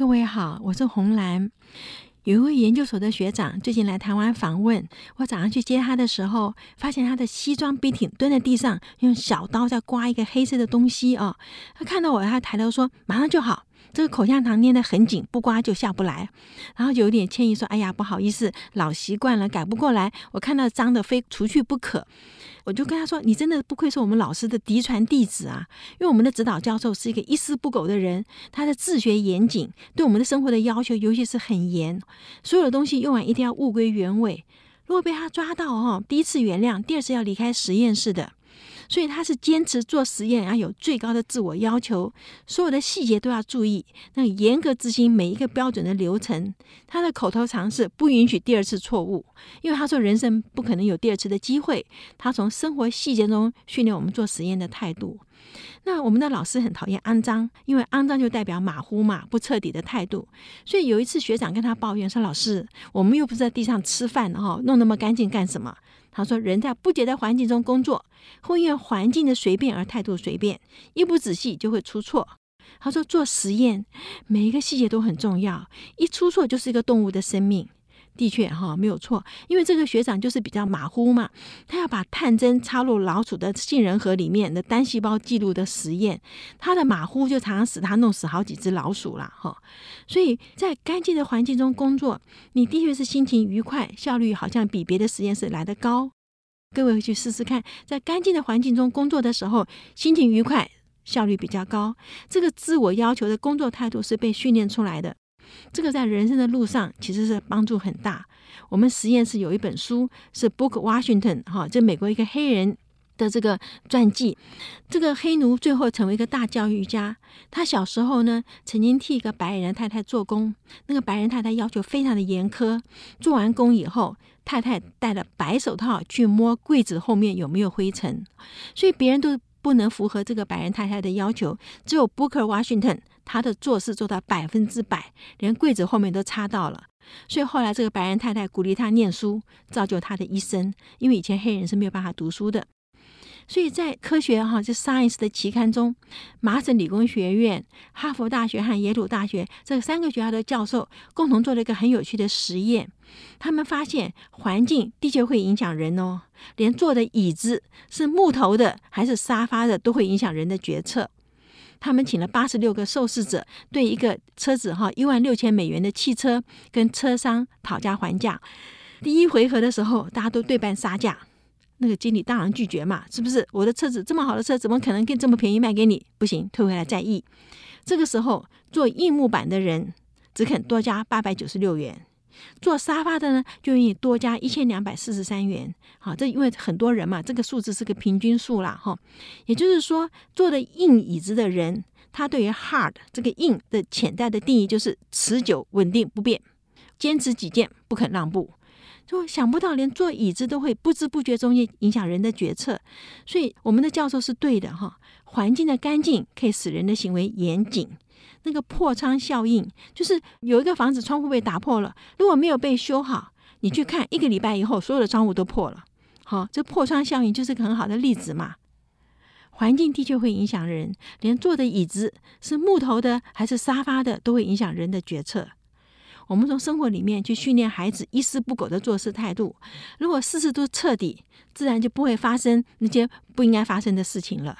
各位好，我是红兰。有一位研究所的学长最近来台湾访问，我早上去接他的时候，发现他的西装笔挺蹲在地上，用小刀在刮一个黑色的东西哦。他看到我，他抬头说：“马上就好。”这个口香糖捏得很紧，不刮就下不来。然后就有点歉意说：“哎呀，不好意思，老习惯了，改不过来。我看到脏的非除去不可。”我就跟他说：“你真的不愧是我们老师的嫡传弟子啊！因为我们的指导教授是一个一丝不苟的人，他的自学严谨，对我们的生活的要求尤其是很严，所有的东西用完一定要物归原位。如果被他抓到哦，第一次原谅，第二次要离开实验室的。”所以他是坚持做实验要有最高的自我要求，所有的细节都要注意，那严格执行每一个标准的流程。他的口头禅是不允许第二次错误，因为他说人生不可能有第二次的机会。他从生活细节中训练我们做实验的态度。那我们的老师很讨厌肮脏，因为肮脏就代表马虎嘛，不彻底的态度。所以有一次学长跟他抱怨说：“老师，我们又不是在地上吃饭哈，弄那么干净干什么？”他说：“人在不洁的环境中工作，会因为环境的随便而态度随便，一不仔细就会出错。”他说：“做实验，每一个细节都很重要，一出错就是一个动物的生命。”的确哈，没有错，因为这个学长就是比较马虎嘛，他要把探针插入老鼠的杏仁核里面的单细胞记录的实验，他的马虎就常常使他弄死好几只老鼠了哈。所以在干净的环境中工作，你的确是心情愉快，效率好像比别的实验室来得高。各位回去试试看，在干净的环境中工作的时候，心情愉快，效率比较高。这个自我要求的工作态度是被训练出来的。这个在人生的路上其实是帮助很大。我们实验室有一本书是 Book Washington 哈，这美国一个黑人的这个传记。这个黑奴最后成为一个大教育家。他小时候呢，曾经替一个白人太太做工。那个白人太太要求非常的严苛，做完工以后，太太戴了白手套去摸柜子后面有没有灰尘，所以别人都不能符合这个白人太太的要求，只有 Booker Washington。他的做事做到百分之百，连柜子后面都擦到了。所以后来这个白人太太鼓励他念书，造就他的一生。因为以前黑人是没有办法读书的，所以在科学哈就 Science 的期刊中，麻省理工学院、哈佛大学和耶鲁大学这三个学校的教授共同做了一个很有趣的实验。他们发现环境的确会影响人哦，连坐的椅子是木头的还是沙发的，都会影响人的决策。他们请了八十六个受试者，对一个车子哈一万六千美元的汽车跟车商讨价还价。第一回合的时候，大家都对半杀价，那个经理当然拒绝嘛，是不是？我的车子这么好的车，怎么可能给这么便宜卖给你？不行，退回来再议。这个时候，做硬木板的人只肯多加八百九十六元。坐沙发的呢，就愿意多加一千两百四十三元。好，这因为很多人嘛，这个数字是个平均数啦，哈。也就是说，坐的硬椅子的人，他对于 hard 这个硬的潜在的定义就是持久、稳定、不变，坚持己见，不肯让步。就想不到，连坐椅子都会不知不觉中间影响人的决策。所以，我们的教授是对的，哈。环境的干净可以使人的行为严谨。那个破窗效应，就是有一个房子窗户被打破了，如果没有被修好，你去看一个礼拜以后，所有的窗户都破了。好，这破窗效应就是个很好的例子嘛。环境的确会影响人，连坐的椅子是木头的还是沙发的，都会影响人的决策。我们从生活里面去训练孩子一丝不苟的做事态度，如果事事都彻底，自然就不会发生那些不应该发生的事情了。